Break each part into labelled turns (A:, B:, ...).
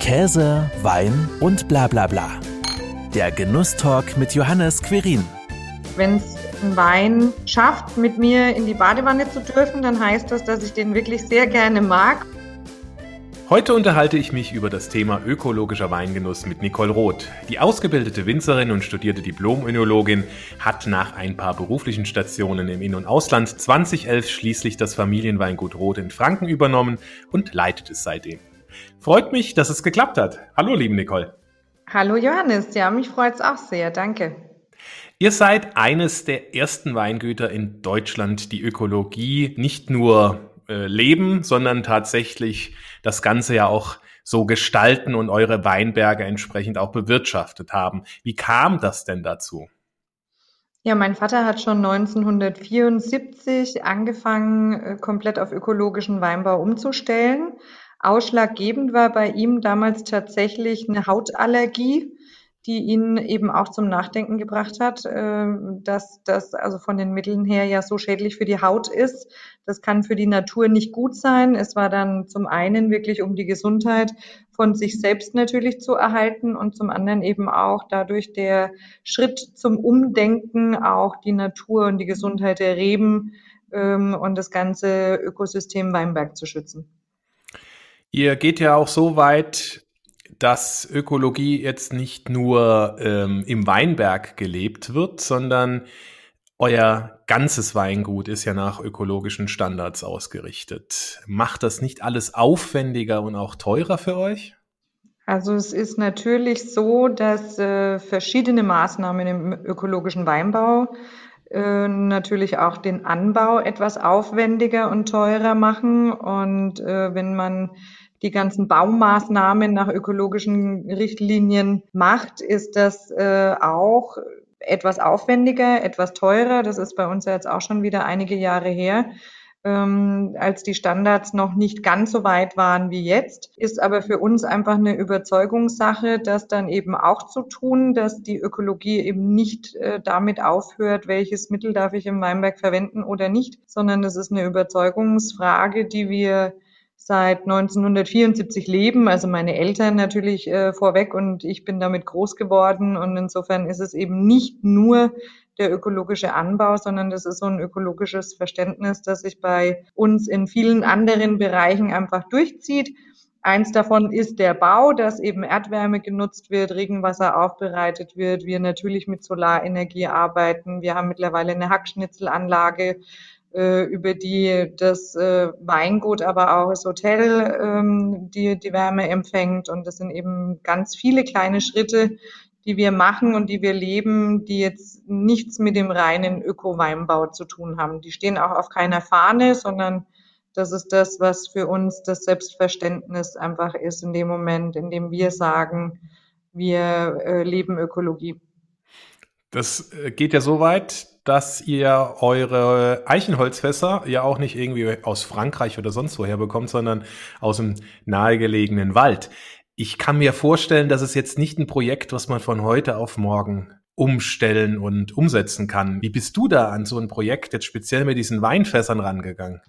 A: Käse, Wein und bla bla bla. Der Genusstalk mit Johannes Querin.
B: Wenn es ein Wein schafft, mit mir in die Badewanne zu dürfen, dann heißt das, dass ich den wirklich sehr gerne mag.
C: Heute unterhalte ich mich über das Thema ökologischer Weingenuss mit Nicole Roth. Die ausgebildete Winzerin und studierte Diplom-Önologin hat nach ein paar beruflichen Stationen im In- und Ausland 2011 schließlich das Familienweingut Roth in Franken übernommen und leitet es seitdem. Freut mich, dass es geklappt hat. Hallo, liebe Nicole.
B: Hallo Johannes, ja, mich freut es auch sehr, danke.
C: Ihr seid eines der ersten Weingüter in Deutschland, die Ökologie nicht nur äh, leben, sondern tatsächlich das Ganze ja auch so gestalten und eure Weinberge entsprechend auch bewirtschaftet haben. Wie kam das denn dazu?
B: Ja, mein Vater hat schon 1974 angefangen, äh, komplett auf ökologischen Weinbau umzustellen. Ausschlaggebend war bei ihm damals tatsächlich eine Hautallergie die ihn eben auch zum Nachdenken gebracht hat, äh, dass das also von den Mitteln her ja so schädlich für die Haut ist. Das kann für die Natur nicht gut sein. Es war dann zum einen wirklich um die Gesundheit von sich selbst natürlich zu erhalten und zum anderen eben auch dadurch der Schritt zum Umdenken auch die Natur und die Gesundheit der Reben ähm, und das ganze Ökosystem Weinberg zu schützen.
C: Ihr geht ja auch so weit, dass Ökologie jetzt nicht nur ähm, im Weinberg gelebt wird, sondern euer ganzes Weingut ist ja nach ökologischen Standards ausgerichtet. Macht das nicht alles aufwendiger und auch teurer für euch?
B: Also es ist natürlich so, dass äh, verschiedene Maßnahmen im ökologischen Weinbau äh, natürlich auch den Anbau etwas aufwendiger und teurer machen. Und äh, wenn man die ganzen Baumaßnahmen nach ökologischen Richtlinien macht, ist das äh, auch etwas aufwendiger, etwas teurer. Das ist bei uns ja jetzt auch schon wieder einige Jahre her. Ähm, als die Standards noch nicht ganz so weit waren wie jetzt, ist aber für uns einfach eine Überzeugungssache, das dann eben auch zu tun, dass die Ökologie eben nicht äh, damit aufhört, welches Mittel darf ich im Weinberg verwenden oder nicht, sondern das ist eine Überzeugungsfrage, die wir seit 1974 leben, also meine Eltern natürlich äh, vorweg und ich bin damit groß geworden und insofern ist es eben nicht nur der ökologische Anbau, sondern das ist so ein ökologisches Verständnis, das sich bei uns in vielen anderen Bereichen einfach durchzieht. Eins davon ist der Bau, dass eben Erdwärme genutzt wird, Regenwasser aufbereitet wird, wir natürlich mit Solarenergie arbeiten. Wir haben mittlerweile eine Hackschnitzelanlage, äh, über die das äh, Weingut, aber auch das Hotel ähm, die, die Wärme empfängt. Und das sind eben ganz viele kleine Schritte, die wir machen und die wir leben, die jetzt nichts mit dem reinen Öko-Weinbau zu tun haben. Die stehen auch auf keiner Fahne, sondern das ist das, was für uns das Selbstverständnis einfach ist in dem Moment, in dem wir sagen, wir äh, leben Ökologie.
C: Das äh, geht ja so weit, dass ihr eure Eichenholzfässer ja auch nicht irgendwie aus Frankreich oder sonst woher bekommt, sondern aus dem nahegelegenen Wald. Ich kann mir vorstellen, dass es jetzt nicht ein Projekt, was man von heute auf morgen umstellen und umsetzen kann. Wie bist du da an so ein Projekt jetzt speziell mit diesen Weinfässern rangegangen?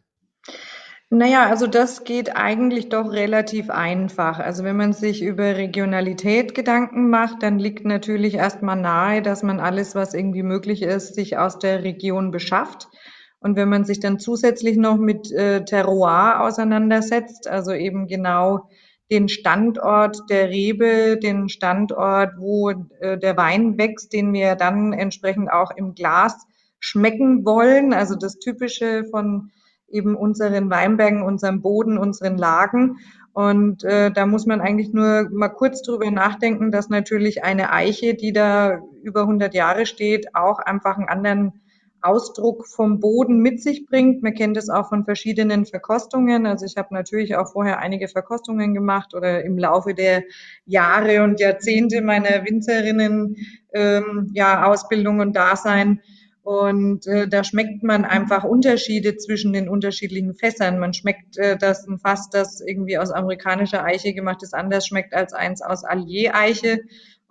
B: Naja, also das geht eigentlich doch relativ einfach. Also wenn man sich über Regionalität Gedanken macht, dann liegt natürlich erstmal nahe, dass man alles, was irgendwie möglich ist, sich aus der Region beschafft. Und wenn man sich dann zusätzlich noch mit äh, Terroir auseinandersetzt, also eben genau den Standort der Rebe, den Standort, wo äh, der Wein wächst, den wir dann entsprechend auch im Glas schmecken wollen, also das Typische von eben unseren Weinbergen, unserem Boden, unseren Lagen. Und äh, da muss man eigentlich nur mal kurz drüber nachdenken, dass natürlich eine Eiche, die da über 100 Jahre steht, auch einfach einen anderen Ausdruck vom Boden mit sich bringt. Man kennt es auch von verschiedenen Verkostungen. Also ich habe natürlich auch vorher einige Verkostungen gemacht oder im Laufe der Jahre und Jahrzehnte meiner Winzerinnen ähm, ja Ausbildung und Dasein und äh, da schmeckt man einfach Unterschiede zwischen den unterschiedlichen Fässern. Man schmeckt, äh, dass ein Fass, das irgendwie aus amerikanischer Eiche gemacht ist, anders schmeckt als eins aus Allier-Eiche.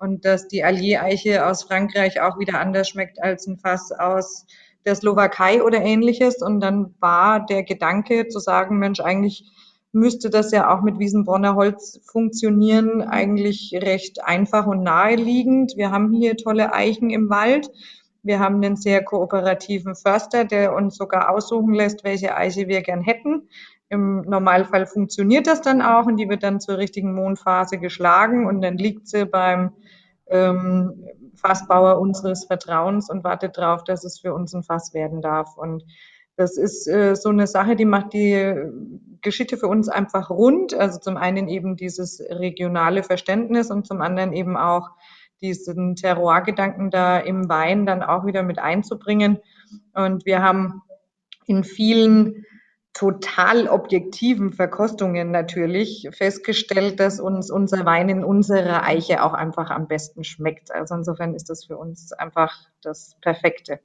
B: Und dass die Allier-Eiche aus Frankreich auch wieder anders schmeckt als ein Fass aus der Slowakei oder ähnliches. Und dann war der Gedanke zu sagen, Mensch, eigentlich müsste das ja auch mit Wiesenbronner Holz funktionieren, eigentlich recht einfach und naheliegend. Wir haben hier tolle Eichen im Wald. Wir haben einen sehr kooperativen Förster, der uns sogar aussuchen lässt, welche Eiche wir gern hätten. Im Normalfall funktioniert das dann auch und die wird dann zur richtigen Mondphase geschlagen und dann liegt sie beim ähm, Fassbauer unseres Vertrauens und wartet darauf, dass es für uns ein Fass werden darf. Und das ist äh, so eine Sache, die macht die Geschichte für uns einfach rund. Also zum einen eben dieses regionale Verständnis und zum anderen eben auch diesen Terroir-Gedanken da im Wein dann auch wieder mit einzubringen. Und wir haben in vielen total objektiven Verkostungen natürlich festgestellt, dass uns unser Wein in unserer Eiche auch einfach am besten schmeckt. Also insofern ist das für uns einfach das Perfekte.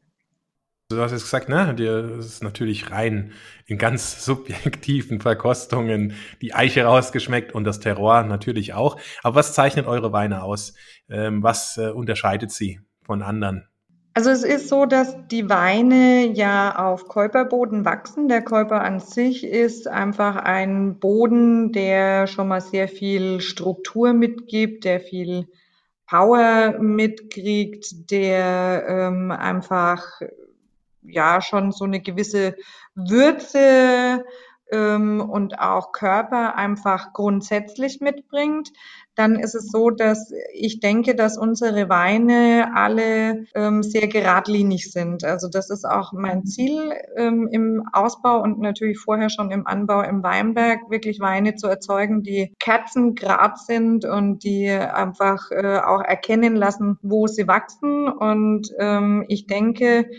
C: Du hast jetzt gesagt, ne, dir ist natürlich rein in ganz subjektiven Verkostungen die Eiche rausgeschmeckt und das Terroir natürlich auch. Aber was zeichnet eure Weine aus? Ähm, was äh, unterscheidet sie von anderen?
B: Also es ist so, dass die Weine ja auf Käuperboden wachsen. Der Käuper an sich ist einfach ein Boden, der schon mal sehr viel Struktur mitgibt, der viel Power mitkriegt, der ähm, einfach ja schon so eine gewisse Würze ähm, und auch Körper einfach grundsätzlich mitbringt, dann ist es so, dass ich denke, dass unsere Weine alle ähm, sehr geradlinig sind. Also das ist auch mein Ziel ähm, im Ausbau und natürlich vorher schon im Anbau im Weinberg, wirklich Weine zu erzeugen, die kerzengrad sind und die einfach äh, auch erkennen lassen, wo sie wachsen. Und ähm, ich denke,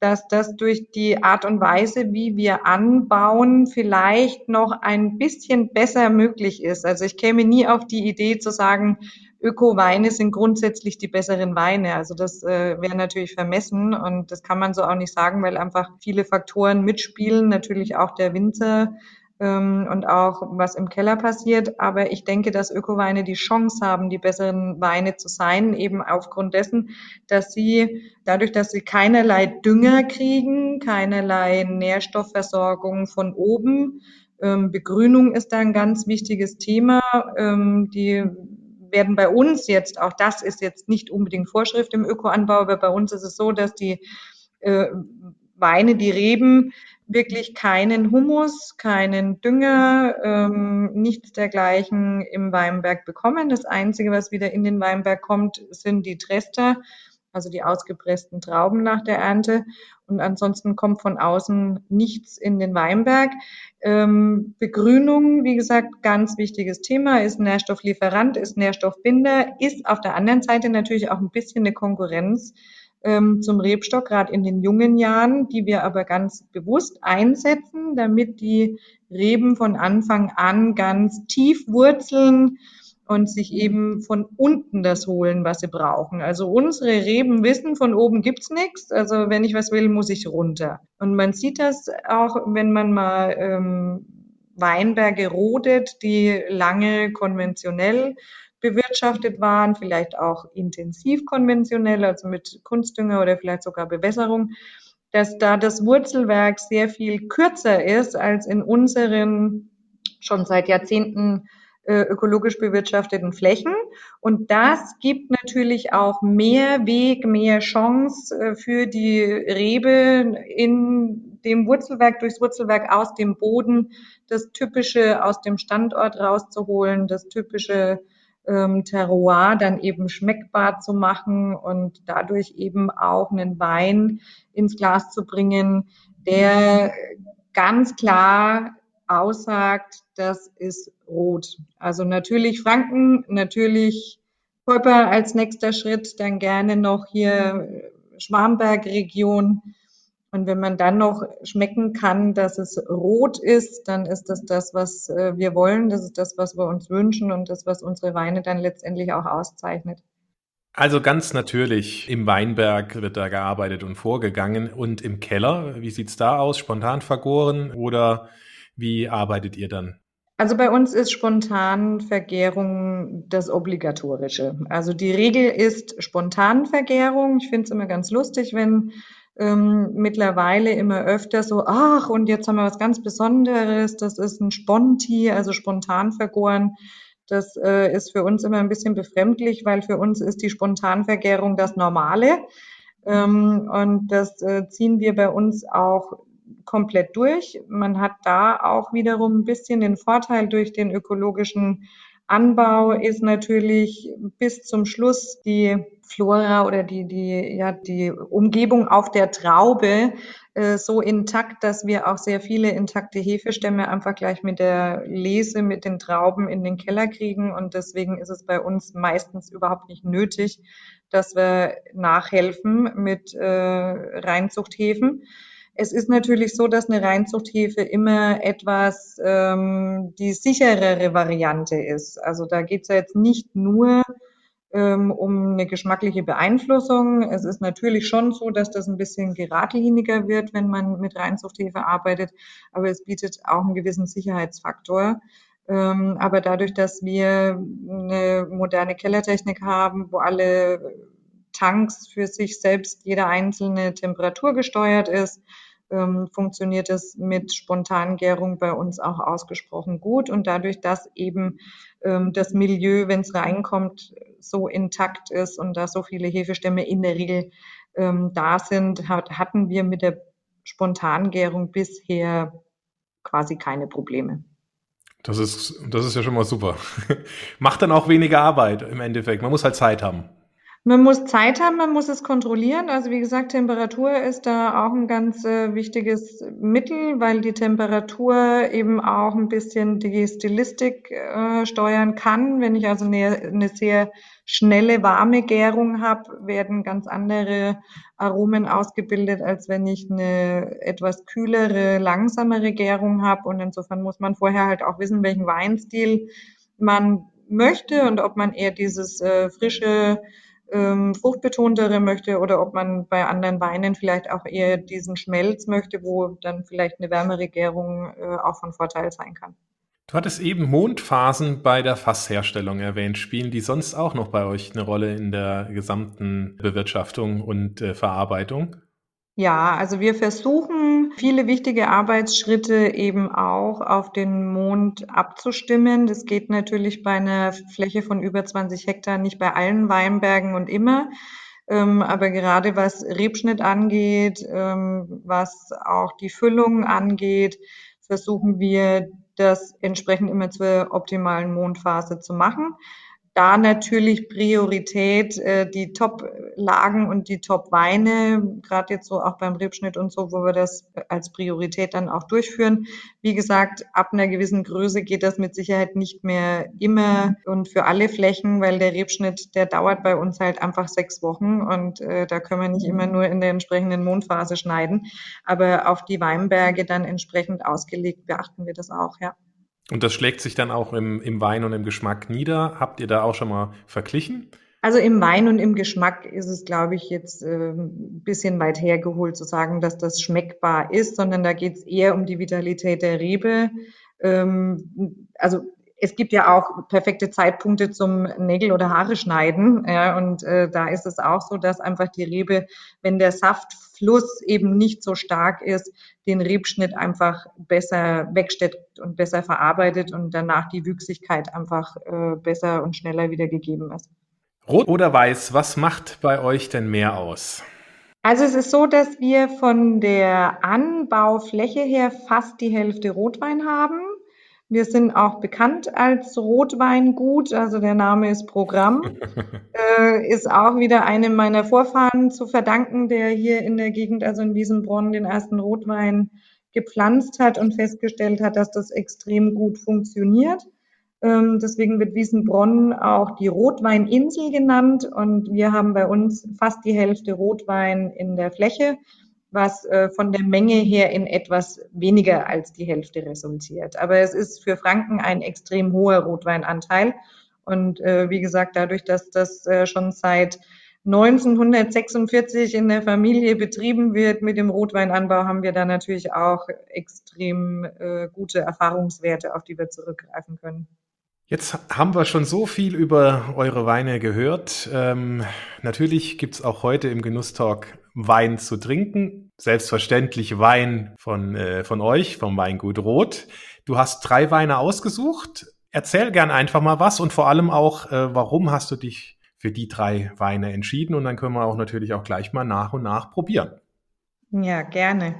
B: dass das durch die Art und Weise, wie wir anbauen, vielleicht noch ein bisschen besser möglich ist. Also ich käme nie auf die Idee zu sagen, Öko-Weine sind grundsätzlich die besseren Weine. Also das äh, wäre natürlich vermessen und das kann man so auch nicht sagen, weil einfach viele Faktoren mitspielen. Natürlich auch der Winter, ähm, und auch was im Keller passiert. Aber ich denke, dass Ökoweine die Chance haben, die besseren Weine zu sein, eben aufgrund dessen, dass sie dadurch, dass sie keinerlei Dünger kriegen, keinerlei Nährstoffversorgung von oben, ähm, Begrünung ist da ein ganz wichtiges Thema. Ähm, die werden bei uns jetzt, auch das ist jetzt nicht unbedingt Vorschrift im Ökoanbau, aber bei uns ist es so, dass die äh, Weine, die Reben, wirklich keinen Humus, keinen Dünger, ähm, nichts dergleichen im Weinberg bekommen. Das Einzige, was wieder in den Weinberg kommt, sind die Trester, also die ausgepressten Trauben nach der Ernte. Und ansonsten kommt von außen nichts in den Weinberg. Ähm, Begrünung, wie gesagt, ganz wichtiges Thema, ist Nährstofflieferant, ist Nährstoffbinder, ist auf der anderen Seite natürlich auch ein bisschen eine Konkurrenz ähm, zum Rebstock, gerade in den jungen Jahren, die wir aber ganz bewusst einsetzen, damit die Reben von Anfang an ganz tief wurzeln und sich eben von unten das holen, was sie brauchen. Also unsere Reben wissen, von oben gibt's nichts. Also wenn ich was will, muss ich runter. Und man sieht das auch, wenn man mal ähm, Weinberge rodet, die lange konventionell bewirtschaftet waren, vielleicht auch intensiv konventionell, also mit Kunstdünger oder vielleicht sogar Bewässerung, dass da das Wurzelwerk sehr viel kürzer ist als in unseren schon seit Jahrzehnten äh, ökologisch bewirtschafteten Flächen. Und das gibt natürlich auch mehr Weg, mehr Chance äh, für die Rebe in dem Wurzelwerk, durchs Wurzelwerk aus dem Boden, das Typische aus dem Standort rauszuholen, das Typische ähm, Terroir dann eben schmeckbar zu machen und dadurch eben auch einen Wein ins Glas zu bringen, der ganz klar aussagt, das ist rot. Also natürlich Franken, natürlich Kolper als nächster Schritt, dann gerne noch hier Schwarmberg-Region und wenn man dann noch schmecken kann, dass es rot ist, dann ist das das, was äh, wir wollen. Das ist das, was wir uns wünschen und das, was unsere Weine dann letztendlich auch auszeichnet.
C: Also ganz natürlich, im Weinberg wird da gearbeitet und vorgegangen. Und im Keller, wie sieht's da aus? Spontan vergoren oder wie arbeitet ihr dann?
B: Also bei uns ist Spontanvergärung das Obligatorische. Also die Regel ist Spontanvergärung. Ich finde es immer ganz lustig, wenn ähm, mittlerweile immer öfter so, ach, und jetzt haben wir was ganz Besonderes, das ist ein Sponti, also spontan vergoren. Das äh, ist für uns immer ein bisschen befremdlich, weil für uns ist die Spontanvergärung das Normale. Ähm, und das äh, ziehen wir bei uns auch komplett durch. Man hat da auch wiederum ein bisschen den Vorteil durch den ökologischen Anbau ist natürlich bis zum Schluss die Flora oder die, die, ja, die Umgebung auf der Traube äh, so intakt, dass wir auch sehr viele intakte Hefestämme einfach gleich mit der Lese, mit den Trauben in den Keller kriegen. Und deswegen ist es bei uns meistens überhaupt nicht nötig, dass wir nachhelfen mit äh, Reinzuchthäfen. Es ist natürlich so, dass eine Reinzuchthefe immer etwas ähm, die sicherere Variante ist. Also da geht es ja jetzt nicht nur ähm, um eine geschmackliche Beeinflussung. Es ist natürlich schon so, dass das ein bisschen geradliniger wird, wenn man mit Reinzuchthefe arbeitet, aber es bietet auch einen gewissen Sicherheitsfaktor. Ähm, aber dadurch, dass wir eine moderne Kellertechnik haben, wo alle Tanks für sich selbst jeder einzelne Temperatur gesteuert ist, ähm, funktioniert es mit Spontangärung bei uns auch ausgesprochen gut. Und dadurch, dass eben ähm, das Milieu, wenn es reinkommt, so intakt ist und da so viele Hefestämme in der Regel ähm, da sind, hat, hatten wir mit der Spontangärung bisher quasi keine Probleme.
C: Das ist, das ist ja schon mal super. Macht dann auch weniger Arbeit im Endeffekt. Man muss halt Zeit haben.
B: Man muss Zeit haben, man muss es kontrollieren. Also wie gesagt, Temperatur ist da auch ein ganz äh, wichtiges Mittel, weil die Temperatur eben auch ein bisschen die Stilistik äh, steuern kann. Wenn ich also eine, eine sehr schnelle, warme Gärung habe, werden ganz andere Aromen ausgebildet, als wenn ich eine etwas kühlere, langsamere Gärung habe. Und insofern muss man vorher halt auch wissen, welchen Weinstil man möchte und ob man eher dieses äh, frische ähm, fruchtbetontere möchte oder ob man bei anderen Weinen vielleicht auch eher diesen Schmelz möchte, wo dann vielleicht eine wärmere Gärung äh, auch von Vorteil sein kann.
C: Du hattest eben Mondphasen bei der Fassherstellung erwähnt. Spielen die sonst auch noch bei euch eine Rolle in der gesamten Bewirtschaftung und äh, Verarbeitung?
B: Ja, also wir versuchen viele wichtige Arbeitsschritte eben auch auf den Mond abzustimmen. Das geht natürlich bei einer Fläche von über 20 Hektar nicht bei allen Weinbergen und immer. Ähm, aber gerade was Rebschnitt angeht, ähm, was auch die Füllung angeht, versuchen wir das entsprechend immer zur optimalen Mondphase zu machen da natürlich Priorität äh, die Top-Lagen und die Top-Weine, gerade jetzt so auch beim Rebschnitt und so, wo wir das als Priorität dann auch durchführen. Wie gesagt, ab einer gewissen Größe geht das mit Sicherheit nicht mehr immer und für alle Flächen, weil der Rebschnitt, der dauert bei uns halt einfach sechs Wochen und äh, da können wir nicht immer nur in der entsprechenden Mondphase schneiden. Aber auf die Weinberge dann entsprechend ausgelegt beachten wir das auch, ja.
C: Und das schlägt sich dann auch im, im Wein und im Geschmack nieder. Habt ihr da auch schon mal verglichen?
B: Also im Wein und im Geschmack ist es, glaube ich, jetzt äh, ein bisschen weit hergeholt zu sagen, dass das schmeckbar ist, sondern da geht es eher um die Vitalität der Rebe. Ähm, also es gibt ja auch perfekte Zeitpunkte zum Nägel oder Haare schneiden. Ja, und äh, da ist es auch so, dass einfach die Rebe, wenn der Saftfluss eben nicht so stark ist, den Rebschnitt einfach besser wegsteckt und besser verarbeitet und danach die Wüchsigkeit einfach äh, besser und schneller wieder gegeben ist.
C: Rot oder weiß, was macht bei euch denn mehr aus?
B: Also es ist so, dass wir von der Anbaufläche her fast die Hälfte Rotwein haben wir sind auch bekannt als Rotweingut, also der Name ist Programm. äh, ist auch wieder einem meiner Vorfahren zu verdanken, der hier in der Gegend, also in Wiesenbronn, den ersten Rotwein gepflanzt hat und festgestellt hat, dass das extrem gut funktioniert. Ähm, deswegen wird Wiesenbronn auch die Rotweininsel genannt und wir haben bei uns fast die Hälfte Rotwein in der Fläche was äh, von der Menge her in etwas weniger als die Hälfte resultiert. Aber es ist für Franken ein extrem hoher Rotweinanteil. Und äh, wie gesagt, dadurch, dass das äh, schon seit 1946 in der Familie betrieben wird mit dem Rotweinanbau, haben wir da natürlich auch extrem äh, gute Erfahrungswerte, auf die wir zurückgreifen können.
C: Jetzt haben wir schon so viel über eure Weine gehört. Ähm, natürlich gibt's auch heute im Genusstalk Wein zu trinken. Selbstverständlich Wein von, äh, von euch, vom Weingut Rot. Du hast drei Weine ausgesucht. Erzähl gern einfach mal was und vor allem auch, äh, warum hast du dich für die drei Weine entschieden? Und dann können wir auch natürlich auch gleich mal nach und nach probieren.
B: Ja, gerne.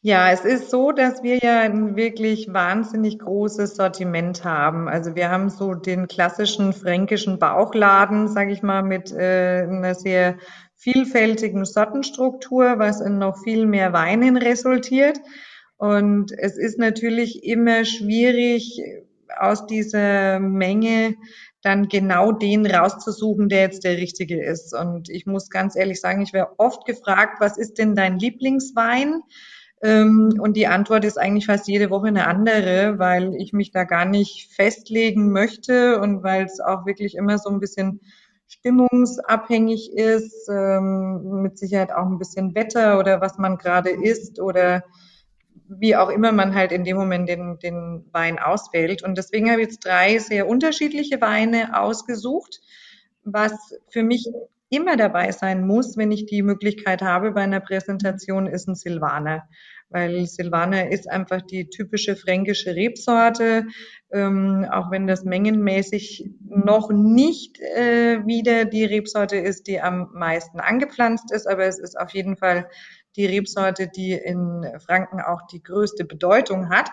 B: Ja, es ist so, dass wir ja ein wirklich wahnsinnig großes Sortiment haben. Also wir haben so den klassischen fränkischen Bauchladen, sage ich mal, mit äh, einer sehr vielfältigen Sortenstruktur, was in noch viel mehr Weinen resultiert. Und es ist natürlich immer schwierig, aus dieser Menge dann genau den rauszusuchen, der jetzt der richtige ist. Und ich muss ganz ehrlich sagen, ich werde oft gefragt, was ist denn dein Lieblingswein? Ähm, und die Antwort ist eigentlich fast jede Woche eine andere, weil ich mich da gar nicht festlegen möchte und weil es auch wirklich immer so ein bisschen stimmungsabhängig ist, ähm, mit Sicherheit auch ein bisschen Wetter oder was man gerade isst oder wie auch immer man halt in dem Moment den, den Wein auswählt. Und deswegen habe ich jetzt drei sehr unterschiedliche Weine ausgesucht, was für mich immer dabei sein muss, wenn ich die Möglichkeit habe bei einer Präsentation, ist ein Silvaner. Weil Silvaner ist einfach die typische fränkische Rebsorte, ähm, auch wenn das mengenmäßig noch nicht äh, wieder die Rebsorte ist, die am meisten angepflanzt ist, aber es ist auf jeden Fall die Rebsorte, die in Franken auch die größte Bedeutung hat.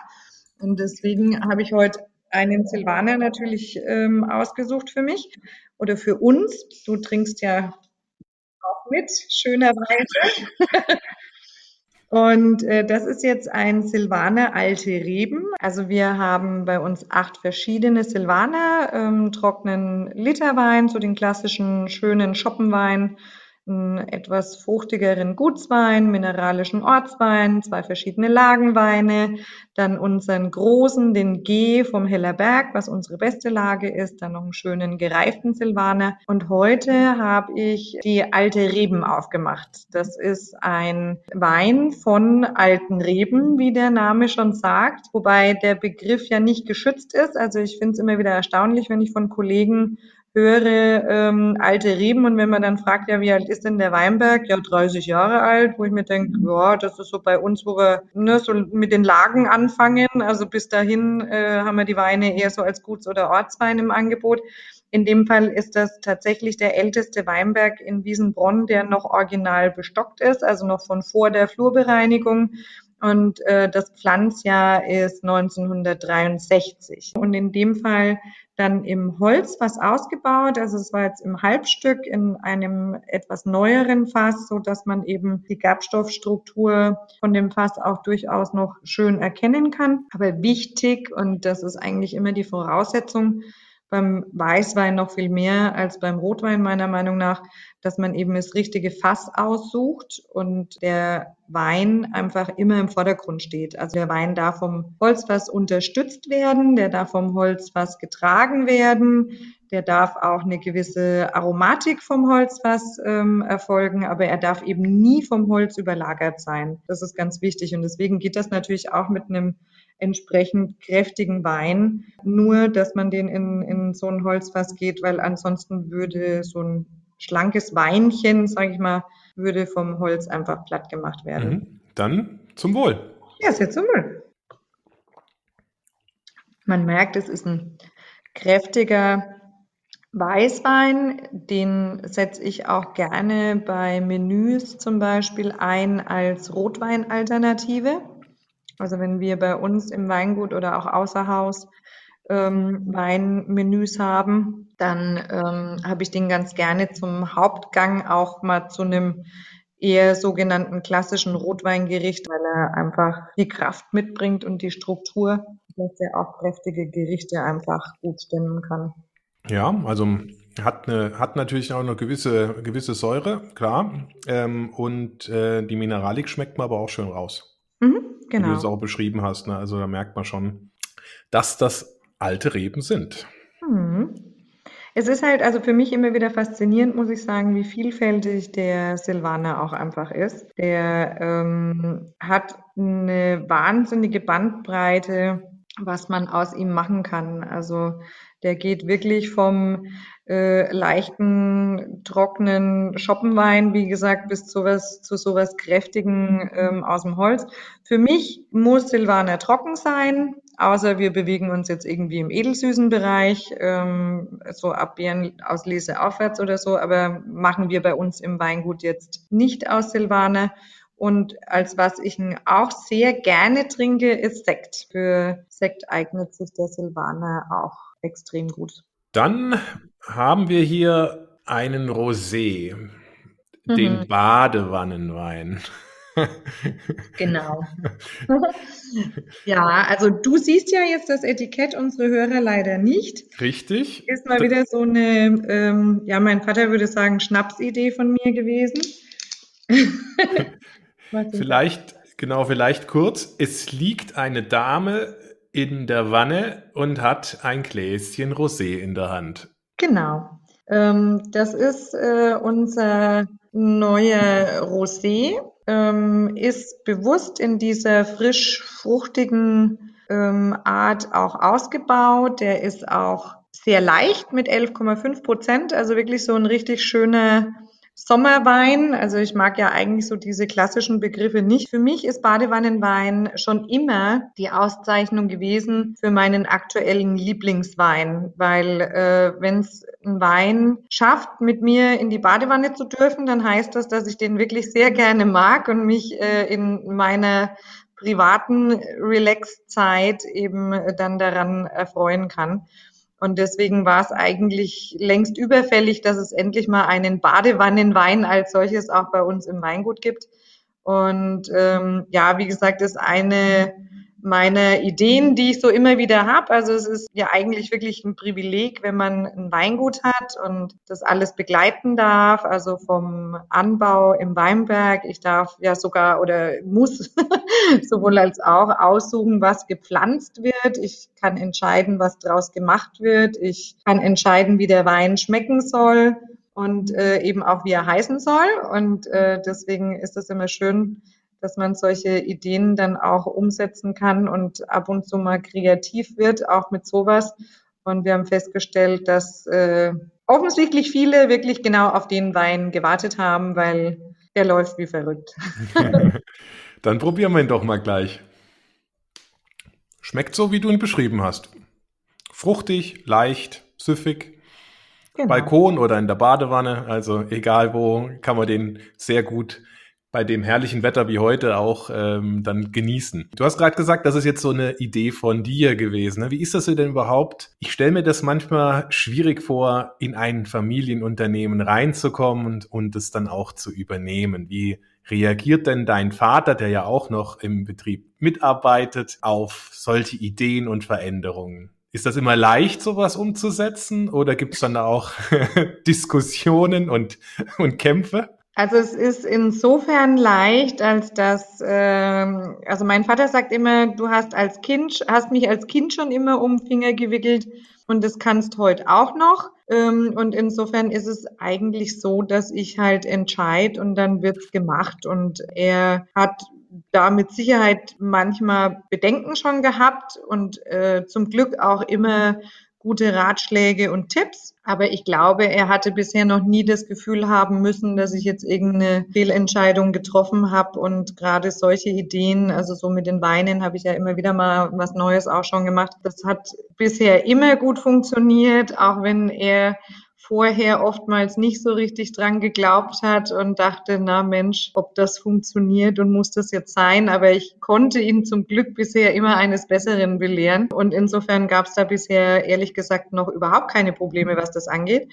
B: Und deswegen habe ich heute einen Silvaner natürlich ähm, ausgesucht für mich oder für uns. Du trinkst ja auch mit, schönerweise. Und äh, das ist jetzt ein Silvaner Alte Reben. Also wir haben bei uns acht verschiedene Silvaner, ähm, trockenen Literwein, so den klassischen schönen Schoppenwein, einen etwas fruchtigeren Gutswein, mineralischen Ortswein, zwei verschiedene Lagenweine, dann unseren großen, den G vom Hellerberg, was unsere beste Lage ist, dann noch einen schönen gereiften Silvaner. Und heute habe ich die alte Reben aufgemacht. Das ist ein Wein von alten Reben, wie der Name schon sagt, wobei der Begriff ja nicht geschützt ist. Also ich finde es immer wieder erstaunlich, wenn ich von Kollegen höre ähm, alte Reben und wenn man dann fragt, ja, wie alt ist denn der Weinberg? Ja, 30 Jahre alt, wo ich mir denke, ja, das ist so bei uns, wo wir ne, so mit den Lagen anfangen. Also bis dahin äh, haben wir die Weine eher so als Guts- oder Ortswein im Angebot. In dem Fall ist das tatsächlich der älteste Weinberg in Wiesenbronn, der noch original bestockt ist, also noch von vor der Flurbereinigung. Und äh, das Pflanzjahr ist 1963. Und in dem Fall dann im Holz was ausgebaut. Also es war jetzt im Halbstück in einem etwas neueren Fass, so dass man eben die Gerbstoffstruktur von dem Fass auch durchaus noch schön erkennen kann. Aber wichtig, und das ist eigentlich immer die Voraussetzung, beim Weißwein noch viel mehr als beim Rotwein meiner Meinung nach, dass man eben das richtige Fass aussucht und der Wein einfach immer im Vordergrund steht. Also der Wein darf vom Holzfass unterstützt werden, der darf vom Holzfass getragen werden, der darf auch eine gewisse Aromatik vom Holzfass ähm, erfolgen, aber er darf eben nie vom Holz überlagert sein. Das ist ganz wichtig und deswegen geht das natürlich auch mit einem entsprechend kräftigen Wein. Nur, dass man den in, in so ein Holzfass geht, weil ansonsten würde so ein schlankes Weinchen, sage ich mal, würde vom Holz einfach platt gemacht werden. Mhm.
C: Dann zum Wohl.
B: Ja, sehr zum Wohl. Man merkt, es ist ein kräftiger Weißwein, den setze ich auch gerne bei Menüs zum Beispiel ein als Rotweinalternative. Also wenn wir bei uns im Weingut oder auch außer Haus ähm, Weinmenüs haben, dann ähm, habe ich den ganz gerne zum Hauptgang auch mal zu einem eher sogenannten klassischen Rotweingericht, weil er einfach die Kraft mitbringt und die Struktur, dass er auch kräftige Gerichte einfach gut stimmen kann.
C: Ja, also hat, eine, hat natürlich auch eine gewisse, gewisse Säure, klar. Ähm, und äh, die Mineralik schmeckt man aber auch schön raus. Genau. Wie du es auch beschrieben hast. Ne? Also da merkt man schon, dass das alte Reben sind. Mhm.
B: Es ist halt also für mich immer wieder faszinierend, muss ich sagen, wie vielfältig der Silvaner auch einfach ist. Der ähm, hat eine wahnsinnige Bandbreite was man aus ihm machen kann. Also der geht wirklich vom äh, leichten, trockenen Schoppenwein, wie gesagt, bis zu was, zu sowas kräftigen ähm, aus dem Holz. Für mich muss Silvaner trocken sein, außer wir bewegen uns jetzt irgendwie im edelsüßen Bereich, ähm, so ab Beerenauslese aufwärts oder so, aber machen wir bei uns im Weingut jetzt nicht aus Silvaner. Und als was ich auch sehr gerne trinke, ist Sekt. Für Sekt eignet sich der Silvaner auch extrem gut.
C: Dann haben wir hier einen Rosé, den mhm. Badewannenwein.
B: genau. ja, also du siehst ja jetzt das Etikett, unsere Hörer leider nicht.
C: Richtig.
B: Ist mal wieder so eine, ähm, ja, mein Vater würde sagen, Schnapsidee von mir gewesen.
C: vielleicht, genau, vielleicht kurz. Es liegt eine Dame in der Wanne und hat ein Gläschen Rosé in der Hand.
B: Genau. Ähm, das ist äh, unser neuer Rosé, ähm, ist bewusst in dieser frisch fruchtigen ähm, Art auch ausgebaut. Der ist auch sehr leicht mit 11,5 Prozent, also wirklich so ein richtig schöner Sommerwein, also ich mag ja eigentlich so diese klassischen Begriffe nicht. Für mich ist Badewannenwein schon immer die Auszeichnung gewesen für meinen aktuellen Lieblingswein, weil äh, wenn es ein Wein schafft, mit mir in die Badewanne zu dürfen, dann heißt das, dass ich den wirklich sehr gerne mag und mich äh, in meiner privaten Relax-Zeit eben dann daran erfreuen kann. Und deswegen war es eigentlich längst überfällig, dass es endlich mal einen Badewannenwein als solches auch bei uns im Weingut gibt. Und ähm, ja, wie gesagt, ist eine meine Ideen, die ich so immer wieder habe. Also es ist ja eigentlich wirklich ein Privileg, wenn man ein Weingut hat und das alles begleiten darf. Also vom Anbau im Weinberg. Ich darf ja sogar oder muss sowohl als auch aussuchen, was gepflanzt wird. Ich kann entscheiden, was draus gemacht wird. Ich kann entscheiden, wie der Wein schmecken soll und äh, eben auch, wie er heißen soll. Und äh, deswegen ist es immer schön, dass man solche Ideen dann auch umsetzen kann und ab und zu mal kreativ wird, auch mit sowas. Und wir haben festgestellt, dass äh, offensichtlich viele wirklich genau auf den Wein gewartet haben, weil der läuft wie verrückt.
C: dann probieren wir ihn doch mal gleich. Schmeckt so, wie du ihn beschrieben hast. Fruchtig, leicht, süffig. Genau. Balkon oder in der Badewanne, also egal wo, kann man den sehr gut bei dem herrlichen Wetter wie heute auch ähm, dann genießen. Du hast gerade gesagt, das ist jetzt so eine Idee von dir gewesen. Ne? Wie ist das denn überhaupt? Ich stelle mir das manchmal schwierig vor, in ein Familienunternehmen reinzukommen und, und es dann auch zu übernehmen. Wie reagiert denn dein Vater, der ja auch noch im Betrieb mitarbeitet, auf solche Ideen und Veränderungen? Ist das immer leicht, sowas umzusetzen oder gibt es dann da auch Diskussionen und, und Kämpfe?
B: Also es ist insofern leicht, als dass, ähm, also mein Vater sagt immer, du hast als Kind, hast mich als Kind schon immer um Finger gewickelt und das kannst heute auch noch. Ähm, und insofern ist es eigentlich so, dass ich halt entscheide und dann wird's gemacht. Und er hat da mit Sicherheit manchmal Bedenken schon gehabt und äh, zum Glück auch immer gute Ratschläge und Tipps. Aber ich glaube, er hatte bisher noch nie das Gefühl haben müssen, dass ich jetzt irgendeine Fehlentscheidung getroffen habe. Und gerade solche Ideen, also so mit den Weinen, habe ich ja immer wieder mal was Neues auch schon gemacht. Das hat bisher immer gut funktioniert, auch wenn er vorher oftmals nicht so richtig dran geglaubt hat und dachte, na Mensch, ob das funktioniert und muss das jetzt sein. Aber ich konnte ihn zum Glück bisher immer eines Besseren belehren. Und insofern gab es da bisher ehrlich gesagt noch überhaupt keine Probleme, was das angeht.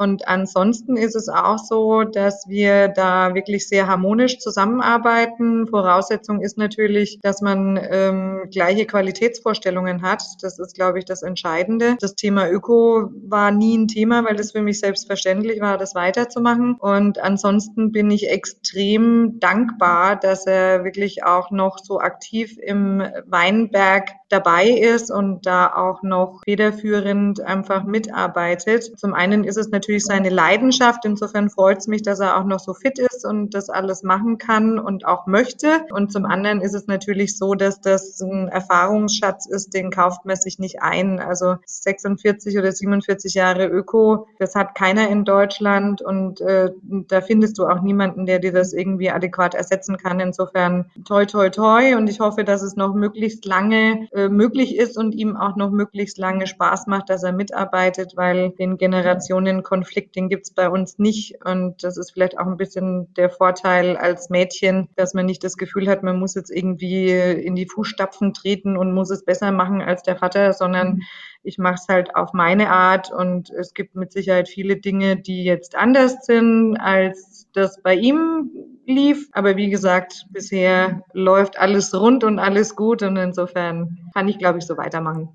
B: Und ansonsten ist es auch so, dass wir da wirklich sehr harmonisch zusammenarbeiten. Voraussetzung ist natürlich, dass man ähm, gleiche Qualitätsvorstellungen hat. Das ist, glaube ich, das Entscheidende. Das Thema Öko war nie ein Thema, weil das für mich selbstverständlich war, das weiterzumachen. Und ansonsten bin ich extrem dankbar, dass er wirklich auch noch so aktiv im Weinberg dabei ist und da auch noch federführend einfach mitarbeitet. Zum einen ist es natürlich seine Leidenschaft. Insofern freut es mich, dass er auch noch so fit ist und das alles machen kann und auch möchte. Und zum anderen ist es natürlich so, dass das ein Erfahrungsschatz ist, den kauft man sich nicht ein. Also 46 oder 47 Jahre Öko, das hat keiner in Deutschland und äh, da findest du auch niemanden, der dir das irgendwie adäquat ersetzen kann. Insofern toi, toi, toi und ich hoffe, dass es noch möglichst lange äh, möglich ist und ihm auch noch möglichst lange Spaß macht, dass er mitarbeitet, weil den Generationenkonflikt, den gibt's bei uns nicht. Und das ist vielleicht auch ein bisschen der Vorteil als Mädchen, dass man nicht das Gefühl hat, man muss jetzt irgendwie in die Fußstapfen treten und muss es besser machen als der Vater, sondern ich mache es halt auf meine Art und es gibt mit Sicherheit viele Dinge, die jetzt anders sind, als das bei ihm lief. Aber wie gesagt, bisher läuft alles rund und alles gut und insofern kann ich, glaube ich, so weitermachen.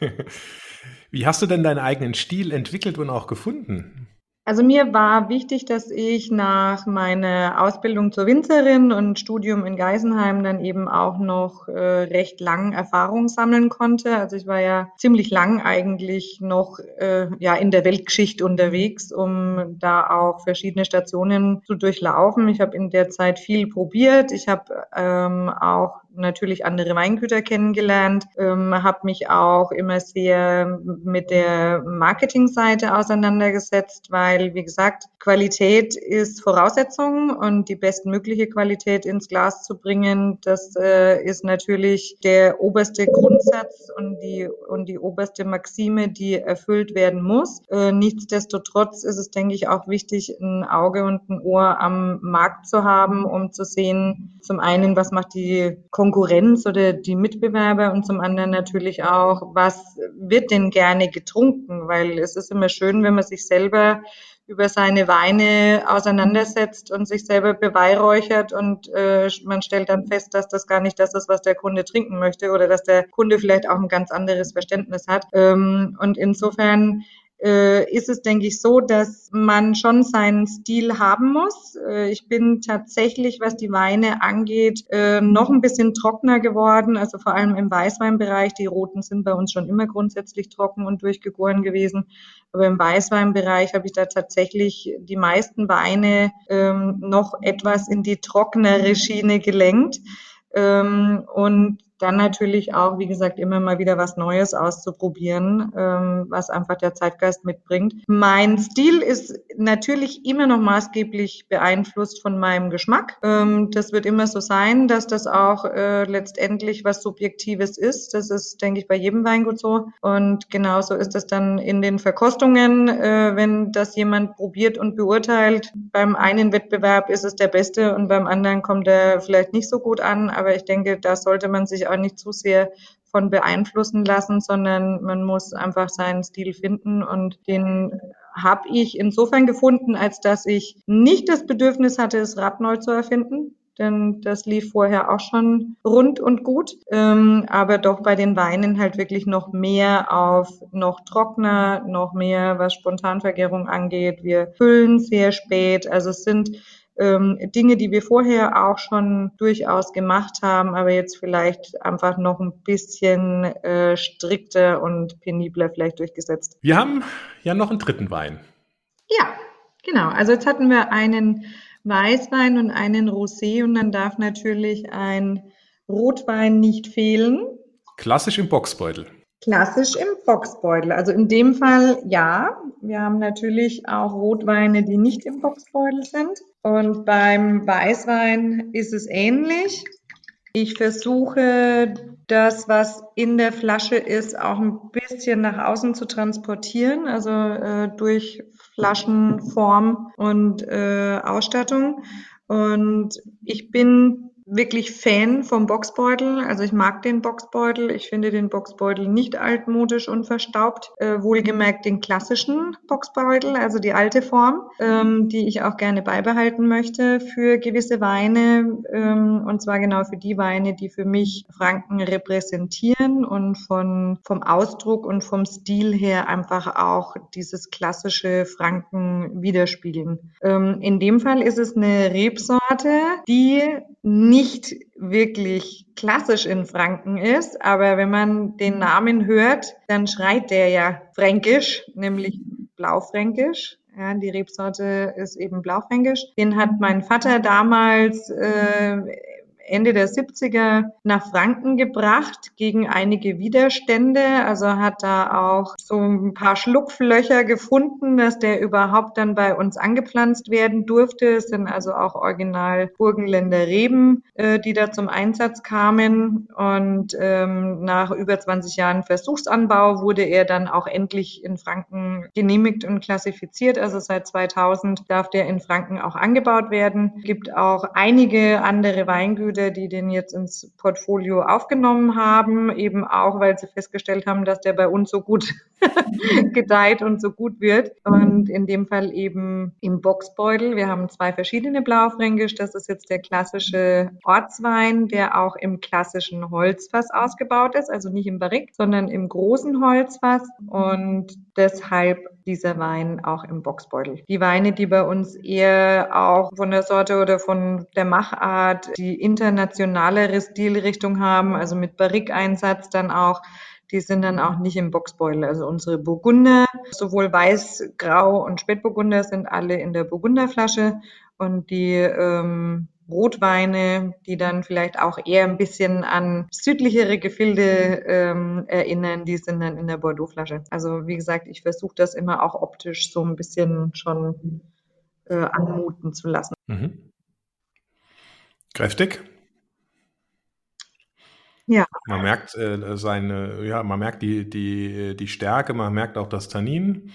C: Wie hast du denn deinen eigenen Stil entwickelt und auch gefunden?
B: Also mir war wichtig, dass ich nach meiner Ausbildung zur Winzerin und Studium in Geisenheim dann eben auch noch äh, recht lang Erfahrung sammeln konnte. Also ich war ja ziemlich lang eigentlich noch äh, ja in der Weltgeschichte unterwegs, um da auch verschiedene Stationen zu durchlaufen. Ich habe in der Zeit viel probiert. Ich habe ähm, auch natürlich andere Weingüter kennengelernt, ähm, habe mich auch immer sehr mit der Marketingseite auseinandergesetzt, weil, wie gesagt, Qualität ist Voraussetzung und die bestmögliche Qualität ins Glas zu bringen, das äh, ist natürlich der oberste Grundsatz und die, und die oberste Maxime, die erfüllt werden muss. Äh, nichtsdestotrotz ist es, denke ich, auch wichtig, ein Auge und ein Ohr am Markt zu haben, um zu sehen, zum einen, was macht die Konkurrenz oder die Mitbewerber und zum anderen natürlich auch, was wird denn gerne getrunken, weil es ist immer schön, wenn man sich selber über seine Weine auseinandersetzt und sich selber beweihräuchert und äh, man stellt dann fest, dass das gar nicht das ist, was der Kunde trinken möchte oder dass der Kunde vielleicht auch ein ganz anderes Verständnis hat. Ähm, und insofern ist es, denke ich, so, dass man schon seinen Stil haben muss. Äh, ich bin tatsächlich, was die Weine angeht, äh, noch ein bisschen trockener geworden, also vor allem im Weißweinbereich. Die roten sind bei uns schon immer grundsätzlich trocken und durchgegoren gewesen. Aber im Weißweinbereich habe ich da tatsächlich die meisten Weine ähm, noch etwas in die trocknere Schiene gelenkt. Ähm, und dann natürlich auch, wie gesagt, immer mal wieder was Neues auszuprobieren, ähm, was einfach der Zeitgeist mitbringt. Mein Stil ist natürlich immer noch maßgeblich beeinflusst von meinem Geschmack. Ähm, das wird immer so sein, dass das auch äh, letztendlich was Subjektives ist. Das ist, denke ich, bei jedem Weingut so. Und genauso ist das dann in den Verkostungen, äh, wenn das jemand probiert und beurteilt. Beim einen Wettbewerb ist es der beste und beim anderen kommt er vielleicht nicht so gut an. Aber ich denke, da sollte man sich auch nicht zu sehr von beeinflussen lassen, sondern man muss einfach seinen Stil finden. Und den habe ich insofern gefunden, als dass ich nicht das Bedürfnis hatte, das Rad neu zu erfinden, denn das lief vorher auch schon rund und gut, ähm, aber doch bei den Weinen halt wirklich noch mehr auf noch trockener, noch mehr, was Spontanvergärung angeht. Wir füllen sehr spät, also es sind ähm, Dinge, die wir vorher auch schon durchaus gemacht haben, aber jetzt vielleicht einfach noch ein bisschen äh, strikter und penibler vielleicht durchgesetzt.
C: Wir haben ja noch einen dritten Wein.
B: Ja, genau. Also jetzt hatten wir einen Weißwein und einen Rosé und dann darf natürlich ein Rotwein nicht fehlen.
C: Klassisch im Boxbeutel.
B: Klassisch im Boxbeutel. Also in dem Fall ja. Wir haben natürlich auch Rotweine, die nicht im Boxbeutel sind. Und beim Weißwein ist es ähnlich. Ich versuche das, was in der Flasche ist, auch ein bisschen nach außen zu transportieren, also äh, durch Flaschenform und äh, Ausstattung. Und ich bin wirklich Fan vom Boxbeutel. Also ich mag den Boxbeutel. Ich finde den Boxbeutel nicht altmodisch und verstaubt. Äh, wohlgemerkt den klassischen Boxbeutel, also die alte Form, ähm, die ich auch gerne beibehalten möchte für gewisse Weine. Ähm, und zwar genau für die Weine, die für mich Franken repräsentieren und von, vom Ausdruck und vom Stil her einfach auch dieses klassische Franken widerspiegeln. Ähm, in dem Fall ist es eine Rebsorte, die nicht wirklich klassisch in Franken ist, aber wenn man den Namen hört, dann schreit der ja fränkisch, nämlich blaufränkisch. Ja, die Rebsorte ist eben blaufränkisch. Den hat mein Vater damals äh, Ende der 70er nach Franken gebracht gegen einige Widerstände. Also hat da auch so ein paar Schlupflöcher gefunden, dass der überhaupt dann bei uns angepflanzt werden durfte. Es sind also auch original Burgenländer Reben, äh, die da zum Einsatz kamen. Und ähm, nach über 20 Jahren Versuchsanbau wurde er dann auch endlich in Franken genehmigt und klassifiziert. Also seit 2000 darf der in Franken auch angebaut werden. Es gibt auch einige andere Weingüter, Brüder, die den jetzt ins Portfolio aufgenommen haben, eben auch, weil sie festgestellt haben, dass der bei uns so gut gedeiht und so gut wird. Und in dem Fall eben im Boxbeutel. Wir haben zwei verschiedene Blaufränkisch. Das ist jetzt der klassische Ortswein, der auch im klassischen Holzfass ausgebaut ist, also nicht im Barrique, sondern im großen Holzfass. Und deshalb dieser Wein auch im Boxbeutel. Die Weine, die bei uns eher auch von der Sorte oder von der Machart die internationalere Stilrichtung haben, also mit Barrique-Einsatz dann auch, die sind dann auch nicht im Boxbeutel. Also unsere Burgunder, sowohl Weiß, Grau und Spätburgunder sind alle in der Burgunderflasche und die ähm, Rotweine, die dann vielleicht auch eher ein bisschen an südlichere Gefilde ähm, erinnern, die sind dann in der Bordeauxflasche. Also wie gesagt, ich versuche das immer auch optisch so ein bisschen schon äh, anmuten zu lassen. Mhm.
C: Kräftig? Ja. Man merkt äh, seine, ja, man merkt die, die, die Stärke, man merkt auch das Tannin.